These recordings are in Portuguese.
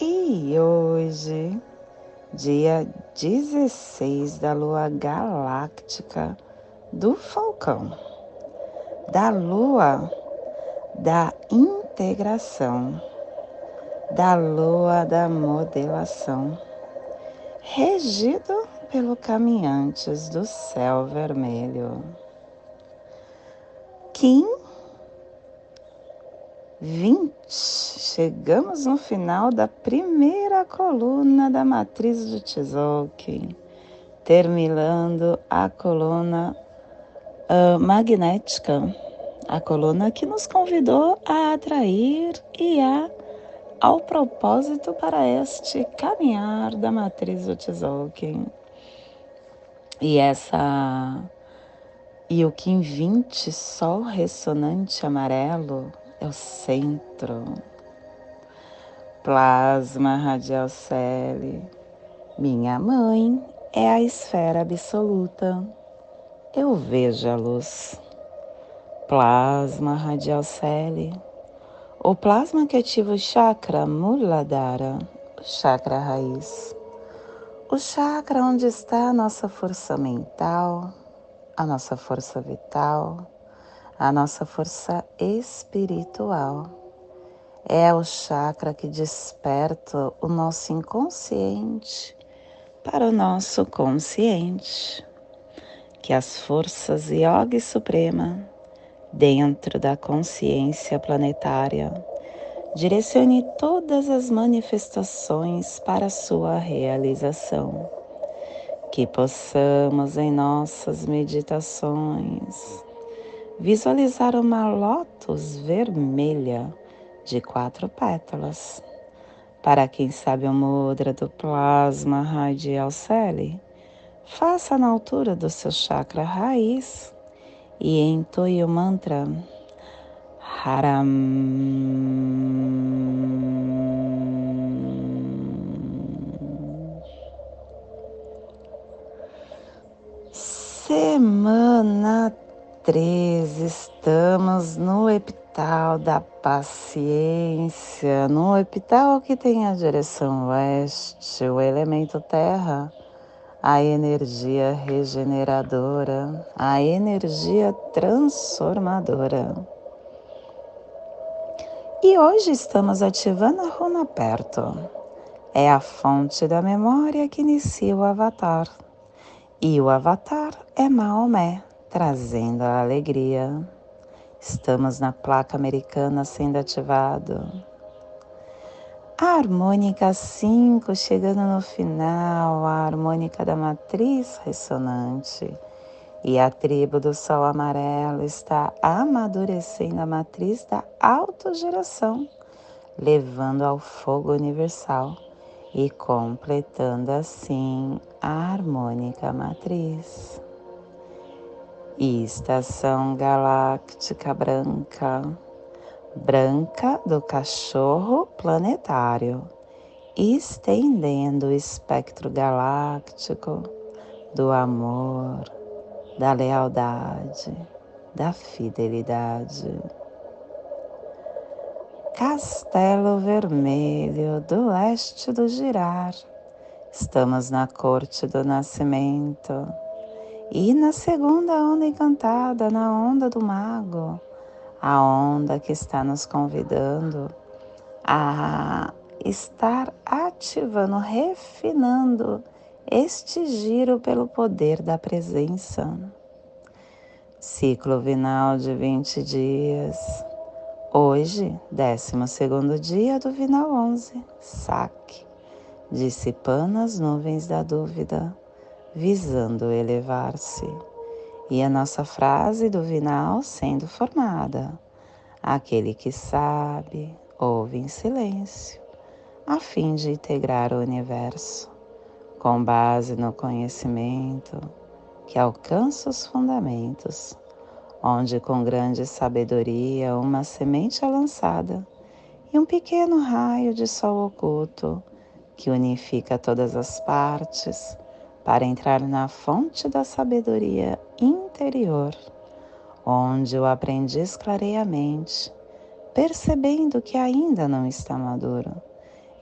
e hoje, dia 16 da lua galáctica do Falcão, da lua da integração, da lua da modelação, regido pelo caminhantes do céu vermelho. Kim 20. Chegamos no final da primeira coluna da matriz do Tzolk'in, terminando a coluna uh, magnética, a coluna que nos convidou a atrair e a ao propósito para este caminhar da matriz do Tzolk'in. E essa e o Kim 20, Sol ressonante amarelo, é o centro. Plasma radial cele. Minha mãe é a esfera absoluta. Eu vejo a luz. Plasma radial cele. O plasma que ativa o chakra Muladhara, o chakra raiz. O chakra onde está a nossa força mental, a nossa força vital a nossa força espiritual. É o chakra que desperta o nosso inconsciente para o nosso consciente. Que as forças Yogi Suprema, dentro da consciência planetária, direcione todas as manifestações para sua realização. Que possamos em nossas meditações visualizar uma lótus vermelha de quatro pétalas. Para quem sabe o mudra do plasma radial celi, faça na altura do seu chakra raiz e entoie o mantra Haram. Semana 13, estamos no epital da paciência, no epital que tem a direção oeste, o elemento terra, a energia regeneradora, a energia transformadora. E hoje estamos ativando a runa perto. É a fonte da memória que inicia o avatar. E o avatar é Maomé trazendo a alegria. Estamos na placa americana sendo ativado. A harmônica 5 chegando no final, a harmônica da matriz ressonante. E a tribo do Sol Amarelo está amadurecendo a matriz da autogeração, levando ao fogo universal e completando assim a harmônica matriz estação galáctica branca, branca do cachorro planetário, estendendo o espectro galáctico do amor, da lealdade, da fidelidade. Castelo Vermelho do leste do girar. Estamos na corte do nascimento e na segunda onda encantada, na onda do mago, a onda que está nos convidando a estar ativando, refinando este giro pelo poder da presença. Ciclo vinal de 20 dias. Hoje, 12 dia do vinal 11, saque, dissipando as nuvens da dúvida visando elevar-se. E a nossa frase do vinal sendo formada: Aquele que sabe, ouve em silêncio. a fim de integrar o universo, com base no conhecimento que alcança os fundamentos, onde com grande sabedoria uma semente é lançada e um pequeno raio de sol oculto que unifica todas as partes para entrar na fonte da sabedoria interior, onde o aprendiz clareia a mente, percebendo que ainda não está maduro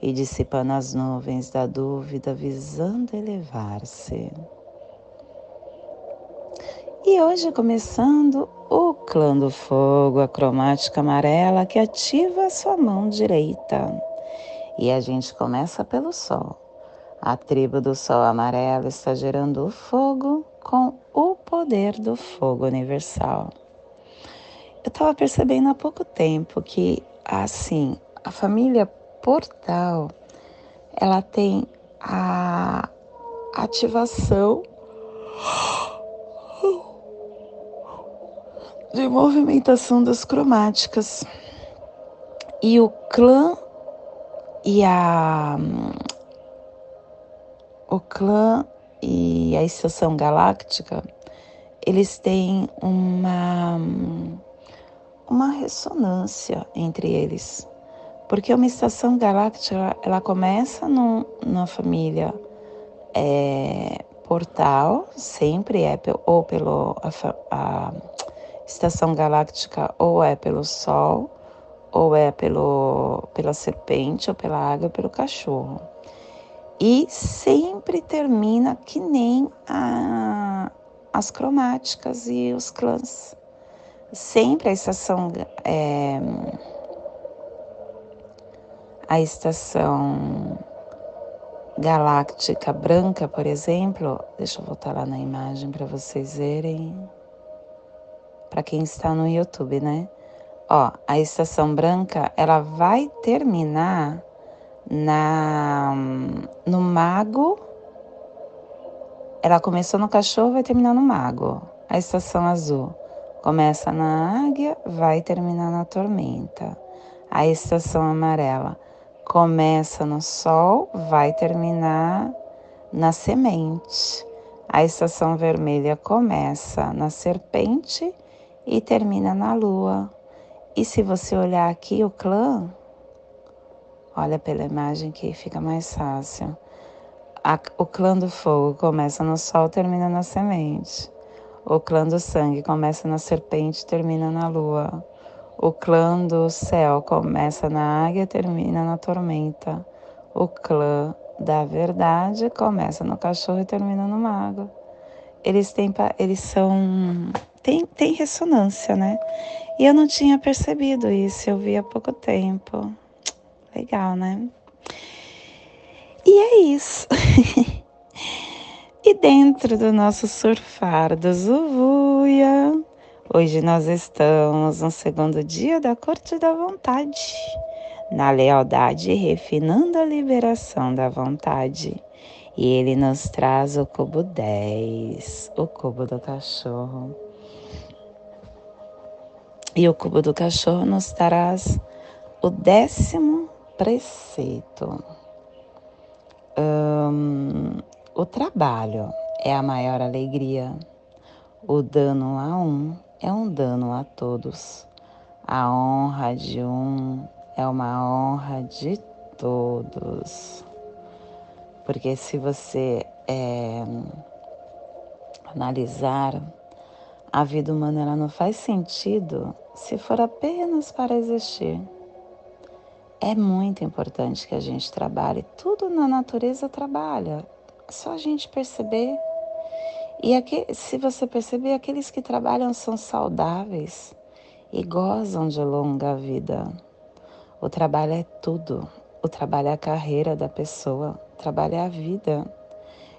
e dissipando as nuvens da dúvida, visando elevar-se. E hoje começando o clã do fogo, a cromática amarela que ativa a sua mão direita. E a gente começa pelo sol. A tribo do sol amarelo está gerando o fogo com o poder do fogo universal. Eu estava percebendo há pouco tempo que, assim, a família portal, ela tem a ativação de movimentação das cromáticas. E o clã e a o clã e a estação galáctica, eles têm uma uma ressonância entre eles. Porque uma estação galáctica, ela começa no, na família é, portal, sempre é ou pelo a, a, estação galáctica ou é pelo Sol, ou é pelo, pela serpente, ou pela água, ou pelo cachorro. E sempre termina que nem a, as cromáticas e os clãs. Sempre a estação é, a estação galáctica branca, por exemplo, deixa eu voltar lá na imagem para vocês verem. Para quem está no YouTube, né? Ó, a estação branca, ela vai terminar na no mago. Ela começou no cachorro, vai terminar no mago. A estação azul começa na águia, vai terminar na tormenta. A estação amarela começa no sol, vai terminar na semente. A estação vermelha começa na serpente e termina na lua. E se você olhar aqui o clã, olha pela imagem que fica mais fácil. A, o clã do fogo começa no sol, termina na semente. O clã do sangue começa na serpente, termina na lua. O clã do céu começa na águia, termina na tormenta. O clã da verdade começa no cachorro e termina no mago. Eles têm, eles são, tem, tem ressonância, né? E eu não tinha percebido isso, eu vi há pouco tempo. Legal, né? E é isso. e dentro do nosso surfar do Zuvuia, Hoje nós estamos no segundo dia da Corte da Vontade, na lealdade refinando a liberação da vontade. E ele nos traz o cubo 10, o cubo do cachorro. E o cubo do cachorro nos traz o décimo preceito. Um, o trabalho é a maior alegria. O dano a um é um dano a todos. A honra de um é uma honra de todos. Porque se você é, analisar, a vida humana ela não faz sentido se for apenas para existir. É muito importante que a gente trabalhe, tudo na natureza trabalha. Só a gente perceber e aqui, se você perceber, aqueles que trabalham são saudáveis e gozam de longa vida. O trabalho é tudo. O trabalho é a carreira da pessoa, o trabalho é a vida.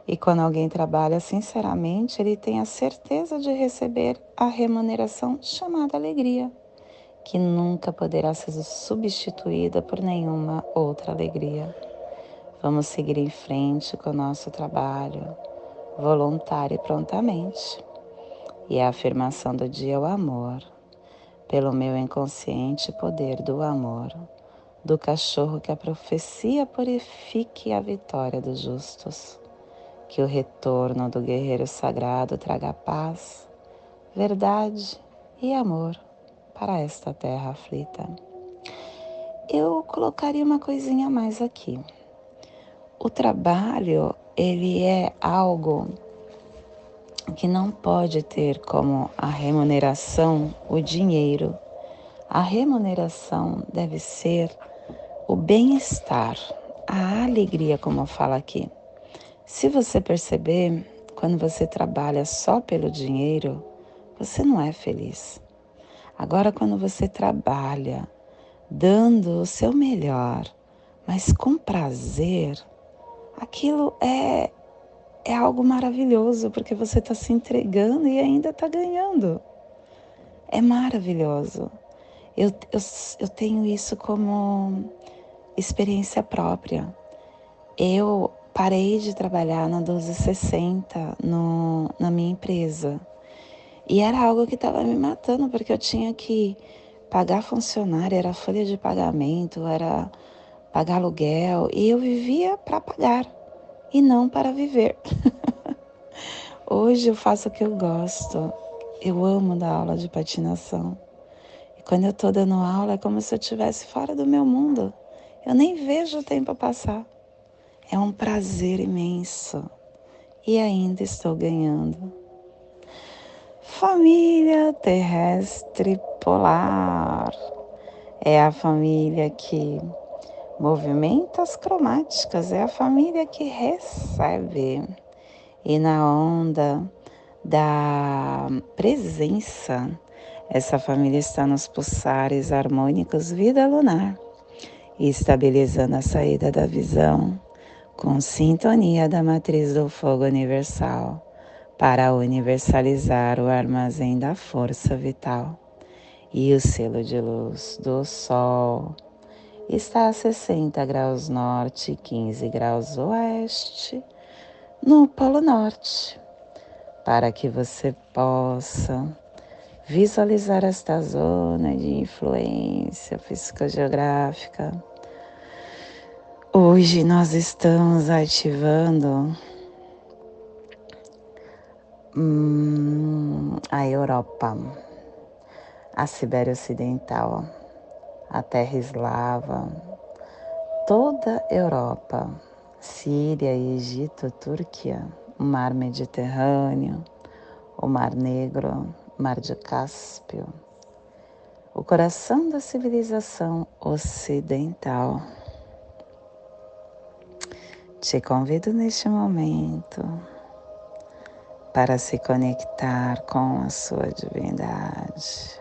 E quando alguém trabalha sinceramente, ele tem a certeza de receber a remuneração chamada alegria, que nunca poderá ser substituída por nenhuma outra alegria. Vamos seguir em frente com o nosso trabalho voluntária e prontamente. E a afirmação do dia é o amor. Pelo meu inconsciente poder do amor, do cachorro que a profecia purifique a vitória dos justos. Que o retorno do guerreiro sagrado traga paz, verdade e amor para esta terra aflita. Eu colocaria uma coisinha a mais aqui. O trabalho, ele é algo que não pode ter como a remuneração o dinheiro. A remuneração deve ser o bem-estar, a alegria, como eu falo aqui. Se você perceber, quando você trabalha só pelo dinheiro, você não é feliz. Agora, quando você trabalha dando o seu melhor, mas com prazer, aquilo é, é algo maravilhoso, porque você está se entregando e ainda está ganhando. É maravilhoso. Eu, eu, eu tenho isso como experiência própria. Eu parei de trabalhar na 1260 no, na minha empresa. E era algo que estava me matando, porque eu tinha que pagar funcionário, era folha de pagamento, era pagar aluguel, e eu vivia para pagar e não para viver. Hoje eu faço o que eu gosto. Eu amo dar aula de patinação. E quando eu estou dando aula é como se eu estivesse fora do meu mundo. Eu nem vejo o tempo passar. É um prazer imenso. E ainda estou ganhando. Família terrestre polar é a família que movimenta as cromáticas, é a família que recebe. E na onda da presença, essa família está nos pulsares harmônicos vida lunar, estabilizando a saída da visão com sintonia da matriz do fogo universal para universalizar o armazém da força vital. E o selo de luz do Sol está a 60 graus norte e 15 graus oeste no Polo Norte, para que você possa visualizar esta zona de influência físico-geográfica. Hoje nós estamos ativando Hum, a Europa, a Sibéria Ocidental, a Terra Eslava, toda Europa, Síria, Egito, Turquia, o Mar Mediterrâneo, o Mar Negro, Mar de Cáspio, o coração da civilização ocidental. Te convido neste momento para se conectar com a sua divindade.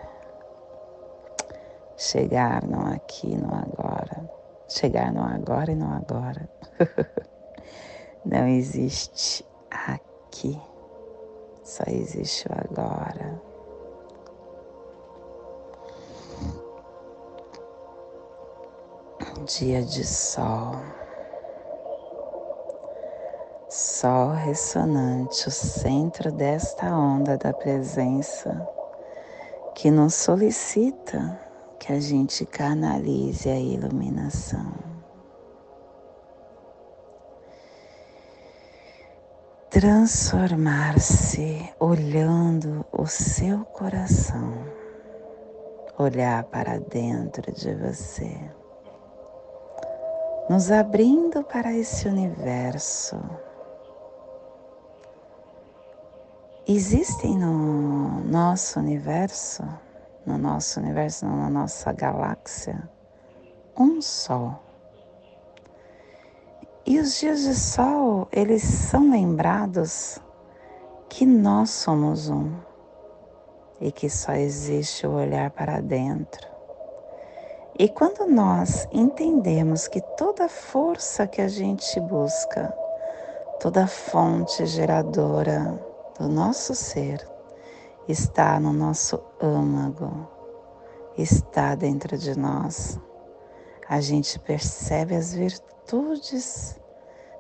Chegar no aqui, no agora. Chegar no agora e no agora. Não existe aqui, só existe o agora. Dia de sol sol ressonante, o centro desta onda da presença que nos solicita que a gente canalize a iluminação. Transformar-se olhando o seu coração, olhar para dentro de você, nos abrindo para esse universo Existem no nosso universo, no nosso universo, na nossa galáxia, um Sol. E os dias de Sol, eles são lembrados que nós somos um e que só existe o olhar para dentro. E quando nós entendemos que toda força que a gente busca, toda fonte geradora, do nosso ser está no nosso âmago, está dentro de nós. A gente percebe as virtudes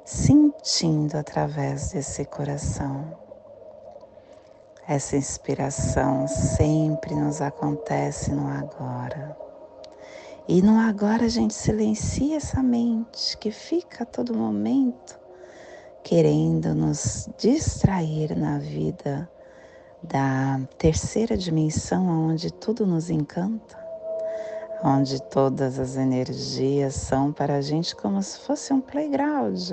sentindo através desse coração. Essa inspiração sempre nos acontece no agora. E no agora a gente silencia essa mente que fica a todo momento querendo nos distrair na vida da terceira dimensão, onde tudo nos encanta, onde todas as energias são para a gente como se fosse um playground.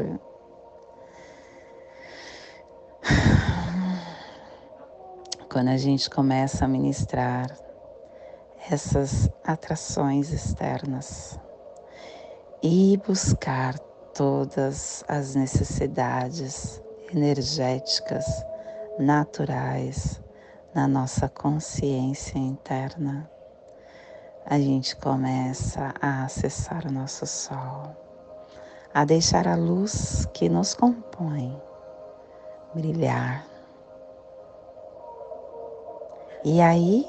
Quando a gente começa a ministrar essas atrações externas e buscar todas as necessidades energéticas naturais na nossa consciência interna, a gente começa a acessar o nosso sol, a deixar a luz que nos compõe brilhar. E aí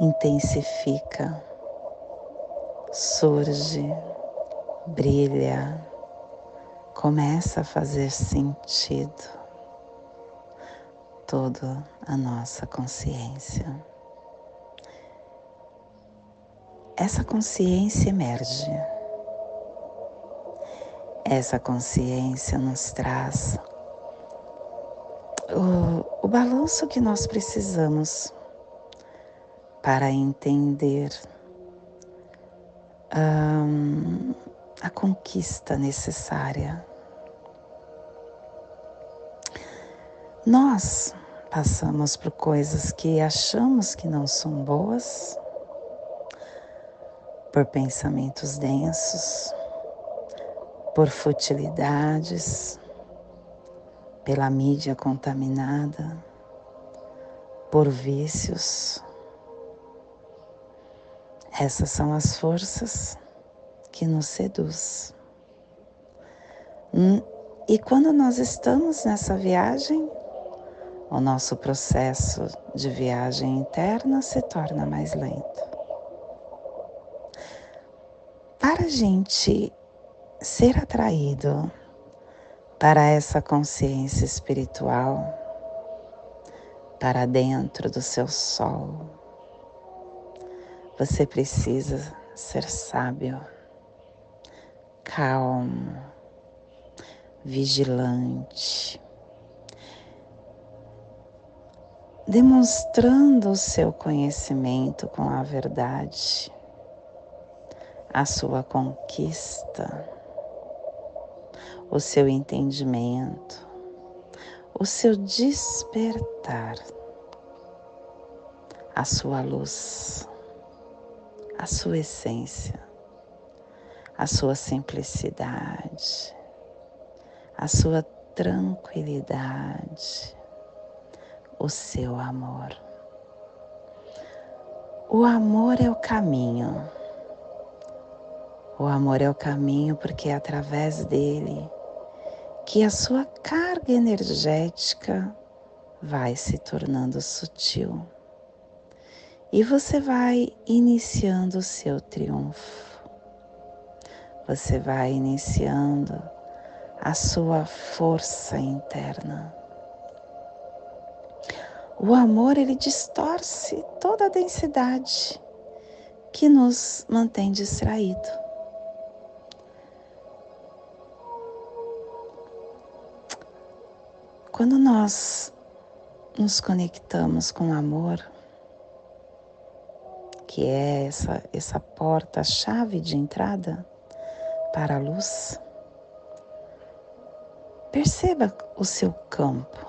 intensifica, surge, brilha, começa a fazer sentido toda a nossa consciência. Essa consciência emerge. Essa consciência nos traz o, o balanço que nós precisamos para entender um, a conquista necessária. Nós passamos por coisas que achamos que não são boas, por pensamentos densos, por futilidades, pela mídia contaminada, por vícios, essas são as forças que nos seduz. Hum, e quando nós estamos nessa viagem, o nosso processo de viagem interna se torna mais lento. Para a gente ser atraído para essa consciência espiritual, para dentro do seu sol, você precisa ser sábio, calmo, vigilante, demonstrando o seu conhecimento com a verdade, a sua conquista, o seu entendimento, o seu despertar, a sua luz a sua essência, a sua simplicidade, a sua tranquilidade, o seu amor. O amor é o caminho. O amor é o caminho porque é através dele que a sua carga energética vai se tornando sutil e você vai iniciando o seu triunfo. Você vai iniciando a sua força interna. O amor ele distorce toda a densidade que nos mantém distraído. Quando nós nos conectamos com o amor, que é essa, essa porta, chave de entrada para a luz. Perceba o seu campo,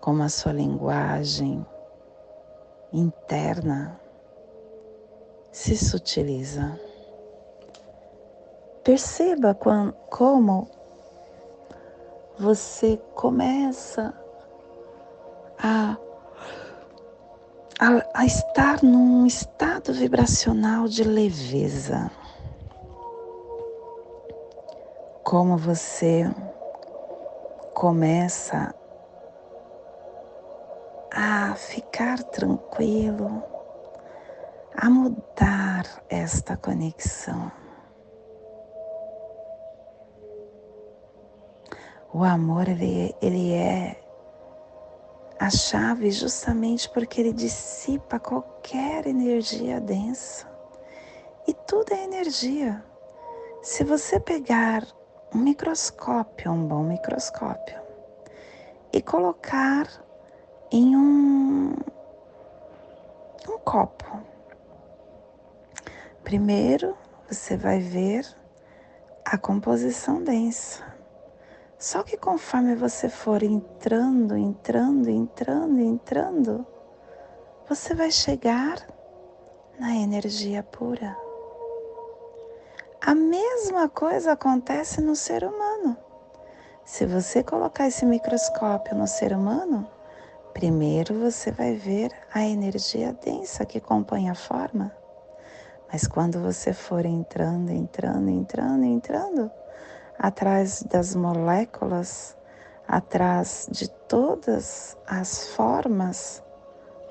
como a sua linguagem interna se sutiliza. Perceba como você começa a a, a estar num estado vibracional de leveza. Como você começa a ficar tranquilo, a mudar esta conexão. O amor ele, ele é a chave justamente porque ele dissipa qualquer energia densa. E tudo é energia. Se você pegar um microscópio, um bom microscópio, e colocar em um, um copo, primeiro você vai ver a composição densa. Só que conforme você for entrando, entrando, entrando, entrando, você vai chegar na energia pura. A mesma coisa acontece no ser humano. Se você colocar esse microscópio no ser humano, primeiro você vai ver a energia densa que compõe a forma. Mas quando você for entrando, entrando, entrando, entrando, atrás das moléculas, atrás de todas as formas,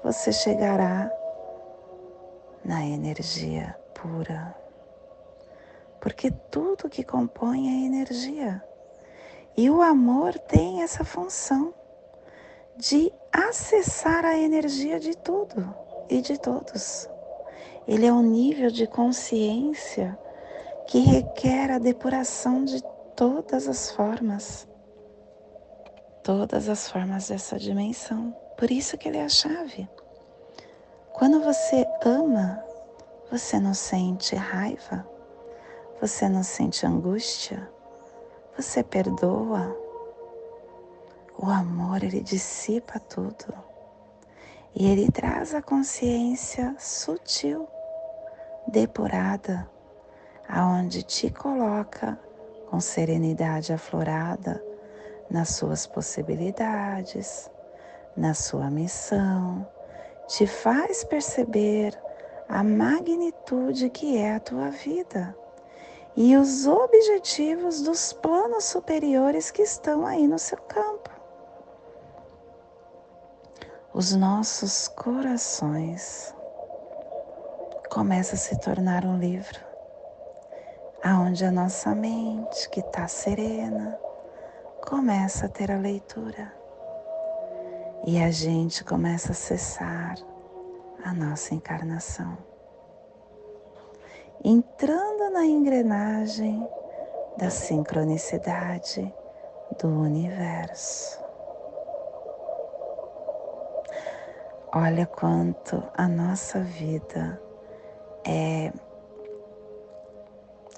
você chegará na energia pura. Porque tudo que compõe é energia. E o amor tem essa função de acessar a energia de tudo e de todos. Ele é um nível de consciência que requer a depuração de todas as formas, todas as formas dessa dimensão. Por isso que ele é a chave. Quando você ama, você não sente raiva, você não sente angústia, você perdoa. O amor, ele dissipa tudo. E ele traz a consciência sutil, depurada, aonde te coloca com serenidade aflorada nas suas possibilidades, na sua missão, te faz perceber a magnitude que é a tua vida e os objetivos dos planos superiores que estão aí no seu campo. Os nossos corações começam a se tornar um livro aonde a nossa mente, que está serena, começa a ter a leitura e a gente começa a acessar a nossa encarnação, entrando na engrenagem da sincronicidade do universo. Olha quanto a nossa vida é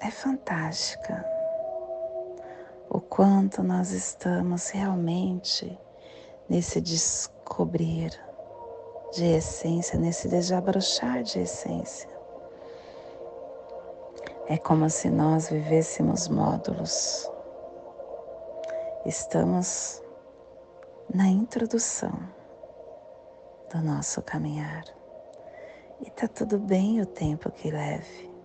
é fantástica. O quanto nós estamos realmente nesse descobrir de essência, nesse desabrochar de essência. É como se nós vivêssemos módulos. Estamos na introdução do nosso caminhar. E tá tudo bem o tempo que leve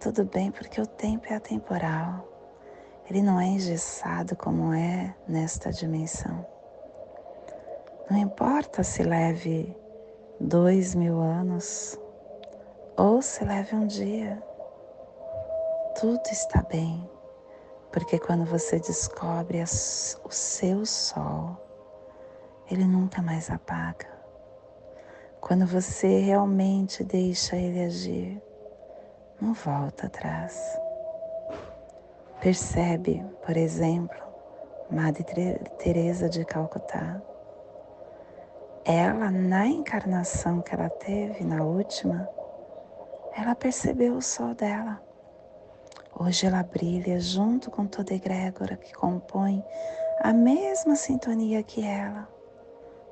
tudo bem porque o tempo é atemporal. Ele não é engessado como é nesta dimensão. Não importa se leve dois mil anos ou se leve um dia, tudo está bem, porque quando você descobre o seu sol, ele nunca mais apaga. Quando você realmente deixa ele agir, não volta atrás. Percebe, por exemplo, Madre Teresa de Calcutá. Ela, na encarnação que ela teve, na última, ela percebeu o sol dela. Hoje ela brilha junto com toda egrégora que compõe a mesma sintonia que ela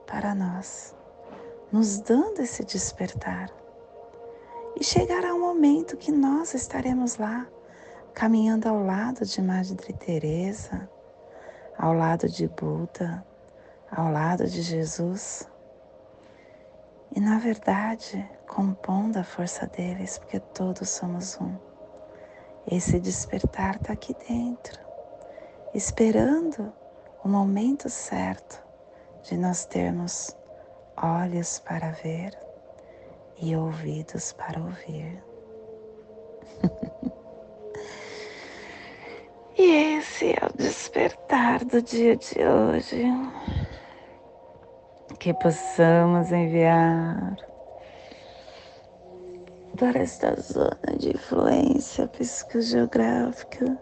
para nós, nos dando esse despertar. E chegará um momento que nós estaremos lá, caminhando ao lado de Madre Teresa, ao lado de Buda, ao lado de Jesus. E na verdade, compondo a força deles, porque todos somos um. Esse despertar está aqui dentro, esperando o momento certo de nós termos olhos para ver e ouvidos para ouvir. e esse é o despertar do dia de hoje. que possamos enviar para esta zona de influência psicogeográfica.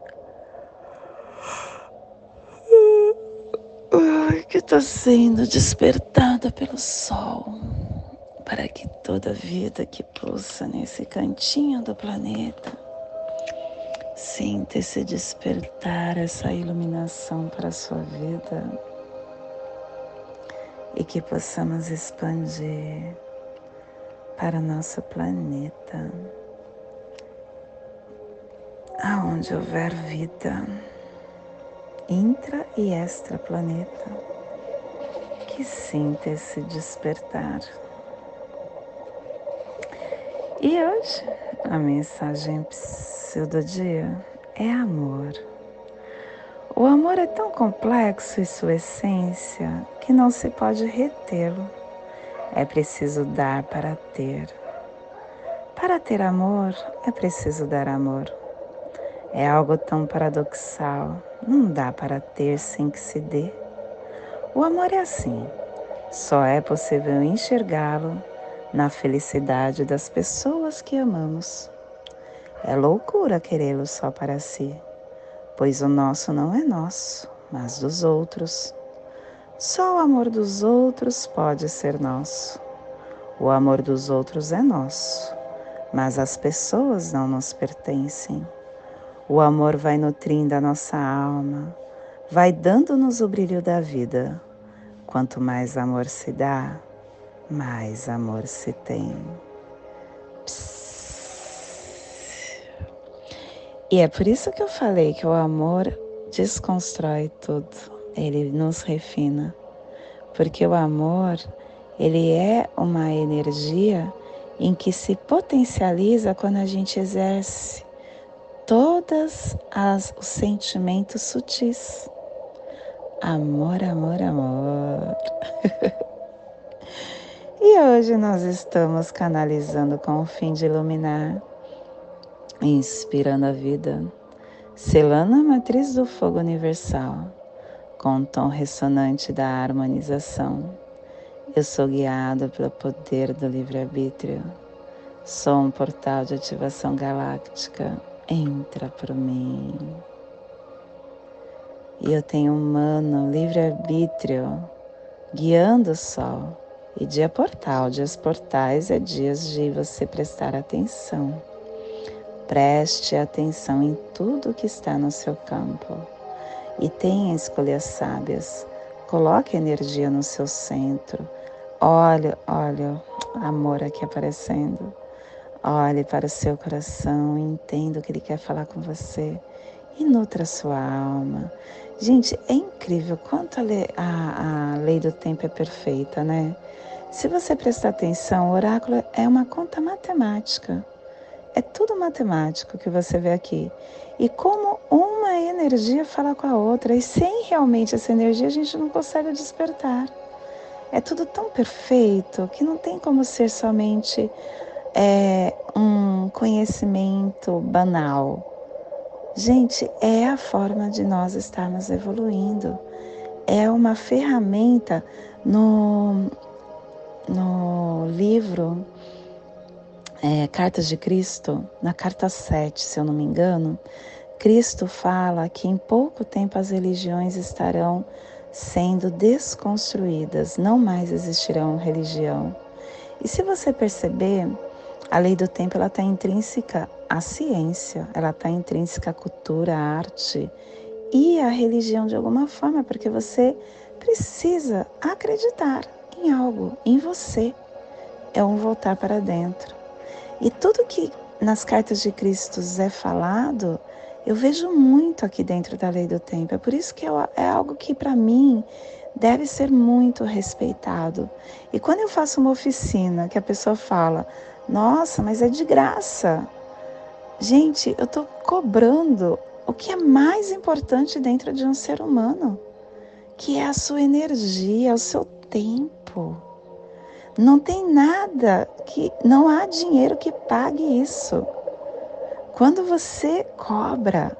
Que está sendo despertada pelo sol para que toda vida que pulsa nesse cantinho do planeta sinta esse despertar, essa iluminação para a sua vida e que possamos expandir para nosso planeta, aonde houver vida, intra e extra planeta, que sinta esse despertar. E hoje a mensagem do dia é amor. O amor é tão complexo em sua essência que não se pode retê-lo. É preciso dar para ter. Para ter amor, é preciso dar amor. É algo tão paradoxal, não dá para ter sem que se dê. O amor é assim, só é possível enxergá-lo na felicidade das pessoas que amamos. É loucura querê-lo só para si pois o nosso não é nosso, mas dos outros. Só o amor dos outros pode ser nosso. O amor dos outros é nosso, mas as pessoas não nos pertencem. O amor vai nutrindo a nossa alma, vai dando-nos o brilho da vida. Quanto mais amor se dá, mais amor se tem. Psst. E é por isso que eu falei que o amor desconstrói tudo, ele nos refina. Porque o amor, ele é uma energia em que se potencializa quando a gente exerce todos os sentimentos sutis. Amor, amor, amor. e hoje nós estamos canalizando com o fim de iluminar inspirando a vida, selando a matriz do fogo universal com o tom ressonante da harmonização. Eu sou guiado pelo poder do livre-arbítrio. Sou um portal de ativação galáctica. Entra por mim. E eu tenho um mano livre-arbítrio guiando o sol. E dia portal, dias portais é dias de você prestar atenção Preste atenção em tudo que está no seu campo e tenha escolhas sábias. Coloque energia no seu centro. Olha, olha, amor aqui aparecendo. Olhe para o seu coração, entenda o que ele quer falar com você e nutra a sua alma. Gente, é incrível quanto a lei, a, a lei do tempo é perfeita, né? Se você prestar atenção, o oráculo é uma conta matemática. É tudo matemático que você vê aqui. E como uma energia fala com a outra, e sem realmente essa energia a gente não consegue despertar. É tudo tão perfeito que não tem como ser somente é, um conhecimento banal. Gente, é a forma de nós estarmos evoluindo. É uma ferramenta no, no livro é, Cartas de Cristo, na carta 7, se eu não me engano, Cristo fala que em pouco tempo as religiões estarão sendo desconstruídas, não mais existirão religião. E se você perceber, a lei do tempo ela está intrínseca à ciência, ela está intrínseca à cultura, à arte e à religião de alguma forma, porque você precisa acreditar em algo, em você. É um voltar para dentro. E tudo que nas cartas de Cristo é falado, eu vejo muito aqui dentro da lei do tempo. É por isso que é algo que para mim deve ser muito respeitado. E quando eu faço uma oficina que a pessoa fala, nossa, mas é de graça. Gente, eu estou cobrando o que é mais importante dentro de um ser humano, que é a sua energia, o seu tempo. Não tem nada que não há dinheiro que pague isso. Quando você cobra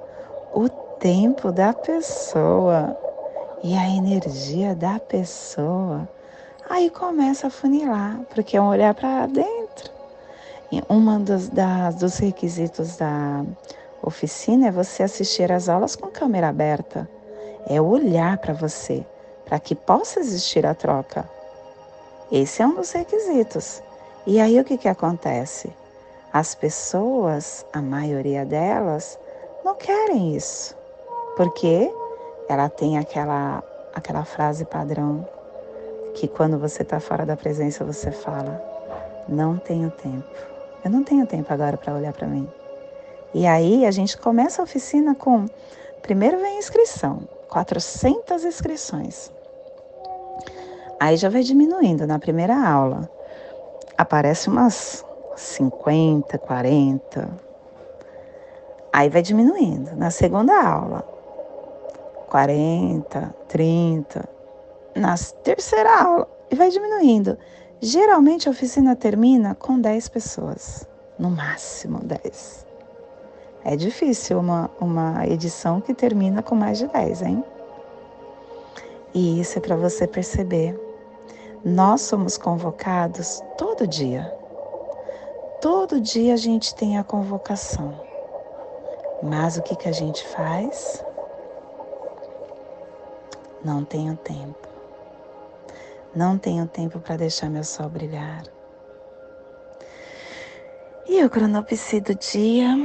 o tempo da pessoa e a energia da pessoa, Aí começa a funilar, porque é um olhar para dentro. E uma dos, das, dos requisitos da oficina é você assistir às aulas com câmera aberta. É olhar para você, para que possa existir a troca. Esse é um dos requisitos. E aí o que, que acontece? As pessoas, a maioria delas, não querem isso. Porque ela tem aquela, aquela frase padrão que quando você está fora da presença você fala: Não tenho tempo. Eu não tenho tempo agora para olhar para mim. E aí a gente começa a oficina com: primeiro vem inscrição, 400 inscrições. Aí já vai diminuindo na primeira aula. Aparece umas 50, 40. Aí vai diminuindo. Na segunda aula, 40, 30 na terceira aula e vai diminuindo. Geralmente a oficina termina com 10 pessoas, no máximo 10. É difícil uma, uma edição que termina com mais de 10, hein? E isso é para você perceber. Nós somos convocados todo dia. Todo dia a gente tem a convocação. Mas o que, que a gente faz? Não tenho tempo. Não tenho tempo para deixar meu sol brilhar. E o cronopsi do dia?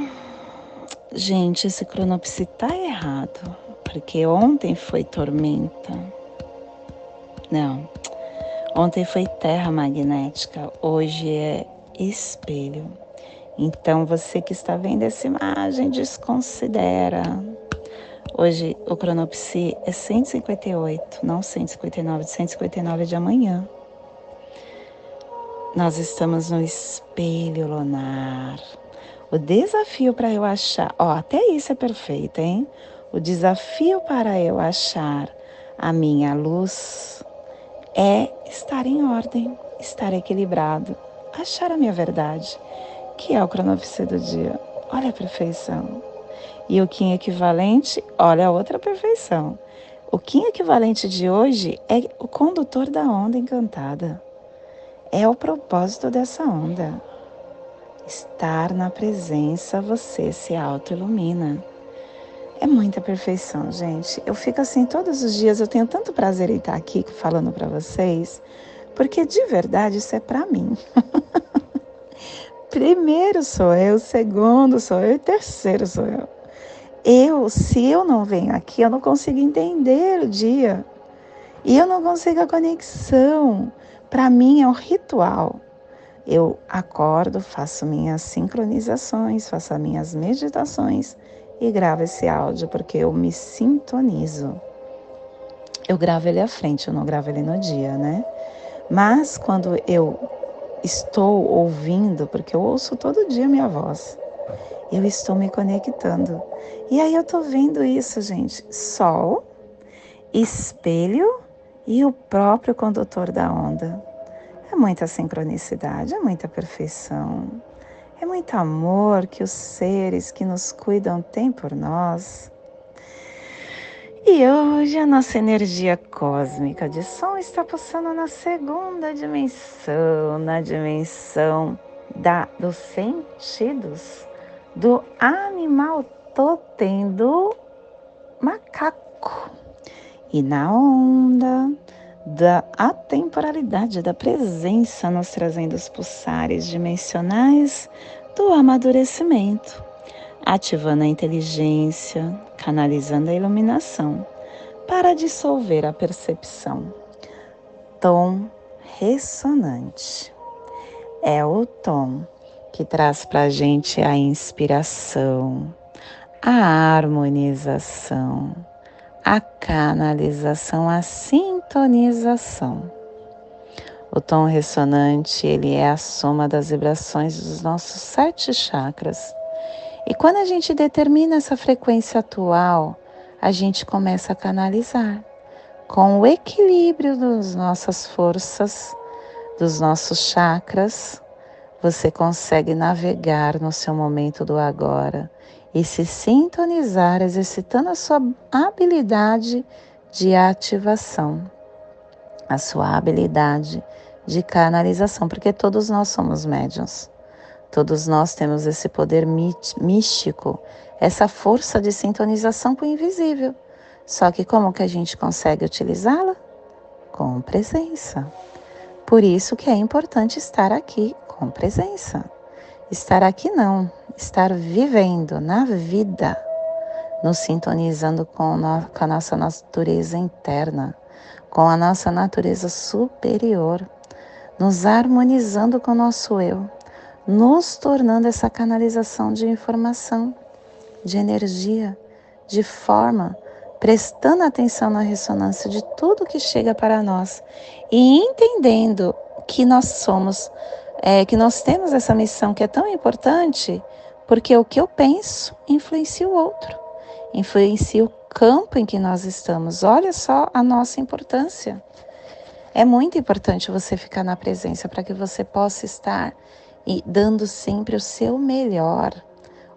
Gente, esse cronopsi tá errado, porque ontem foi tormenta. Não, ontem foi terra magnética, hoje é espelho. Então você que está vendo essa imagem, desconsidera, Hoje o cronopsi é 158, não 159, 159 é de amanhã. Nós estamos no espelho lunar. O desafio para eu achar, ó, até isso é perfeito, hein? O desafio para eu achar a minha luz é estar em ordem, estar equilibrado, achar a minha verdade, que é o cronopsi do dia. Olha a perfeição. E o Kim equivalente, olha a outra perfeição. O Kim equivalente de hoje é o condutor da onda encantada. É o propósito dessa onda. Estar na presença, você se auto-ilumina. É muita perfeição, gente. Eu fico assim todos os dias, eu tenho tanto prazer em estar aqui falando para vocês, porque de verdade isso é para mim. Primeiro sou eu, segundo sou eu e terceiro sou eu. Eu, se eu não venho aqui, eu não consigo entender o dia. E eu não consigo a conexão. Para mim é um ritual. Eu acordo, faço minhas sincronizações, faço minhas meditações e gravo esse áudio porque eu me sintonizo. Eu gravo ele à frente, eu não gravo ele no dia, né? Mas quando eu estou ouvindo, porque eu ouço todo dia minha voz, eu estou me conectando. E aí eu tô vendo isso, gente. Sol, espelho e o próprio condutor da onda. É muita sincronicidade, é muita perfeição. É muito amor que os seres que nos cuidam têm por nós. E hoje a nossa energia cósmica de som está passando na segunda dimensão, na dimensão da, dos sentidos do animal totem do macaco. E na onda da atemporalidade da presença, nos trazendo os pulsares dimensionais do amadurecimento, ativando a inteligência, canalizando a iluminação para dissolver a percepção. Tom ressonante é o tom que traz para a gente a inspiração, a harmonização, a canalização, a sintonização. O tom ressonante, ele é a soma das vibrações dos nossos sete chakras. E quando a gente determina essa frequência atual, a gente começa a canalizar com o equilíbrio das nossas forças, dos nossos chakras, você consegue navegar no seu momento do agora e se sintonizar, exercitando a sua habilidade de ativação. a sua habilidade de canalização, porque todos nós somos médiums. Todos nós temos esse poder místico, essa força de sintonização com o invisível. Só que como que a gente consegue utilizá-la? Com presença. Por isso que é importante estar aqui com presença. Estar aqui não, estar vivendo na vida, nos sintonizando com, a nossa natureza interna, com a nossa natureza superior, nos harmonizando com o nosso eu, nos tornando essa canalização de informação, de energia, de forma, prestando atenção na ressonância de tudo que chega para nós e entendendo que nós somos é, que nós temos essa missão que é tão importante, porque o que eu penso influencia o outro, influencia o campo em que nós estamos. Olha só a nossa importância. É muito importante você ficar na presença para que você possa estar e dando sempre o seu melhor.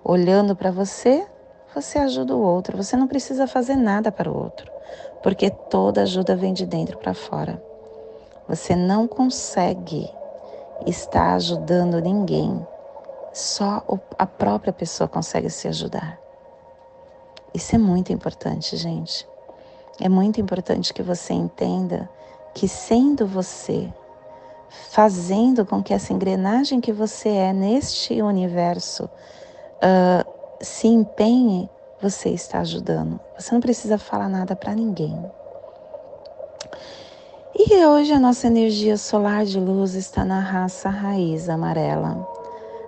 Olhando para você, você ajuda o outro. Você não precisa fazer nada para o outro, porque toda ajuda vem de dentro para fora. Você não consegue está ajudando ninguém. Só a própria pessoa consegue se ajudar. Isso é muito importante, gente. É muito importante que você entenda que, sendo você, fazendo com que essa engrenagem que você é neste universo uh, se empenhe, você está ajudando. Você não precisa falar nada para ninguém. E hoje a nossa energia solar de luz está na raça raiz amarela,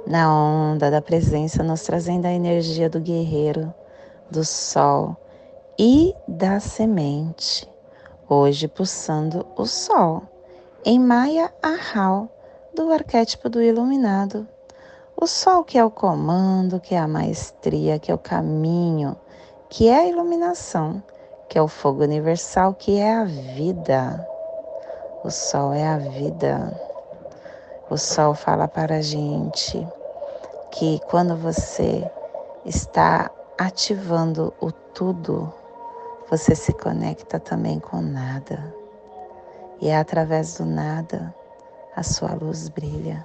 na onda da presença, nos trazendo a energia do guerreiro, do sol e da semente. Hoje pulsando o sol, em Maia Ahau, do arquétipo do iluminado. O sol que é o comando, que é a maestria, que é o caminho, que é a iluminação, que é o fogo universal, que é a vida. O sol é a vida. O sol fala para a gente que quando você está ativando o tudo, você se conecta também com nada. E é através do nada a sua luz brilha,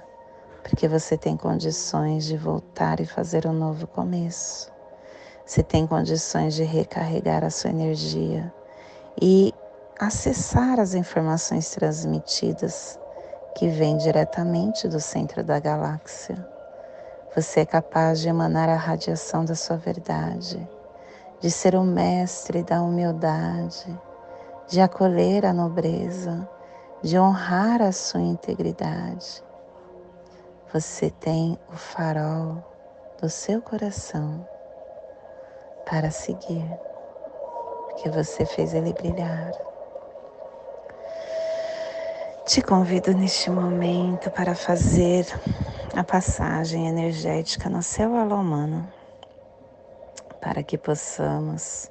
porque você tem condições de voltar e fazer um novo começo. Você tem condições de recarregar a sua energia e acessar as informações transmitidas que vêm diretamente do centro da galáxia. Você é capaz de emanar a radiação da sua verdade, de ser o mestre da humildade, de acolher a nobreza, de honrar a sua integridade. Você tem o farol do seu coração para seguir, porque você fez ele brilhar. Te convido neste momento para fazer a passagem energética no seu alô humano, para que possamos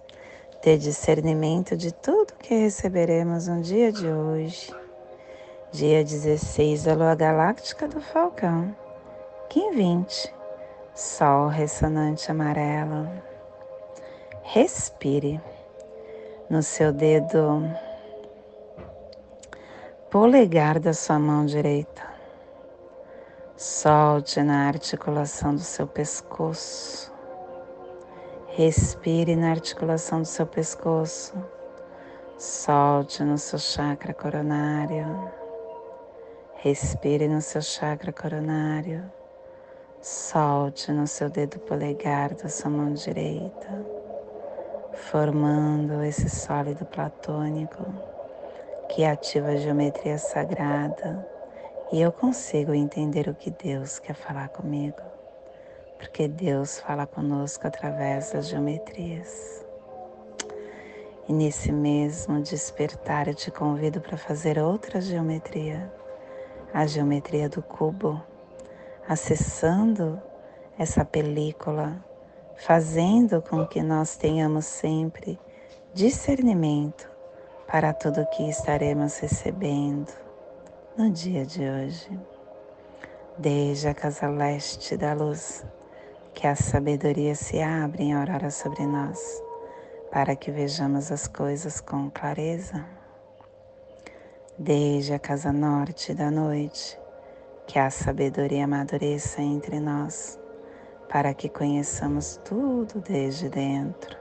ter discernimento de tudo que receberemos no dia de hoje, dia 16 da lua galáctica do Falcão, Kim 20, Sol ressonante amarelo. Respire no seu dedo polegar da sua mão direita. Solte na articulação do seu pescoço. Respire na articulação do seu pescoço. Solte no seu chakra coronário. Respire no seu chakra coronário. Solte no seu dedo polegar da sua mão direita, formando esse sólido platônico que ativa a geometria sagrada. E eu consigo entender o que Deus quer falar comigo, porque Deus fala conosco através das geometrias. E nesse mesmo despertar eu te convido para fazer outra geometria, a geometria do cubo, acessando essa película, fazendo com que nós tenhamos sempre discernimento para tudo que estaremos recebendo no dia de hoje. Desde a casa leste da luz, que a sabedoria se abre em aurora sobre nós, para que vejamos as coisas com clareza. desde a casa norte da noite, que a sabedoria amadureça entre nós, para que conheçamos tudo desde dentro.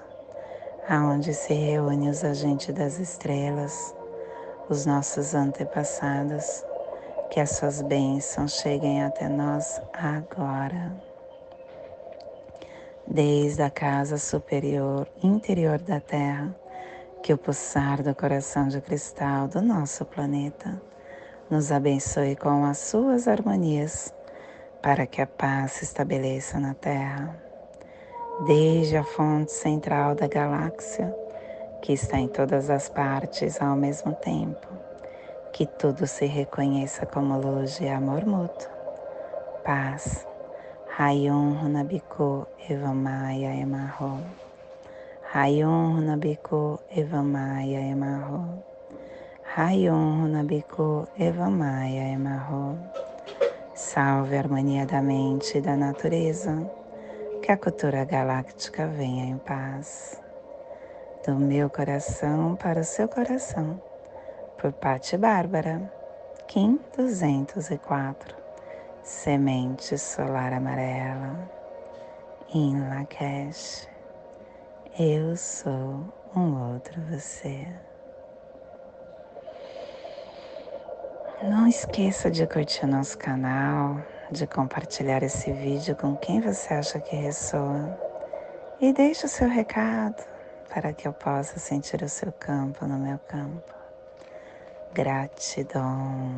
aonde se reúnem os agentes das estrelas, os nossos antepassados, que as suas bênçãos cheguem até nós agora. Desde a casa superior interior da Terra, que o pulsar do coração de cristal do nosso planeta nos abençoe com as suas harmonias, para que a paz se estabeleça na Terra. Desde a fonte central da galáxia, que está em todas as partes ao mesmo tempo, que tudo se reconheça como luz e amor mútuo. Paz. Rayon Runabiku Evamaya Emarro. Rayon Runabiku Evamaya Emarro. Rayon Runabiku Evamaya Emarro. Salve a harmonia da mente e da natureza. Que a cultura galáctica venha em paz. Do meu coração para o seu coração. Por Pati Bárbara. Kim 204. Semente solar amarela. In Lakesh. Eu sou um outro você. Não esqueça de curtir nosso canal, de compartilhar esse vídeo com quem você acha que ressoa e deixe o seu recado para que eu possa sentir o seu campo no meu campo. Gratidão.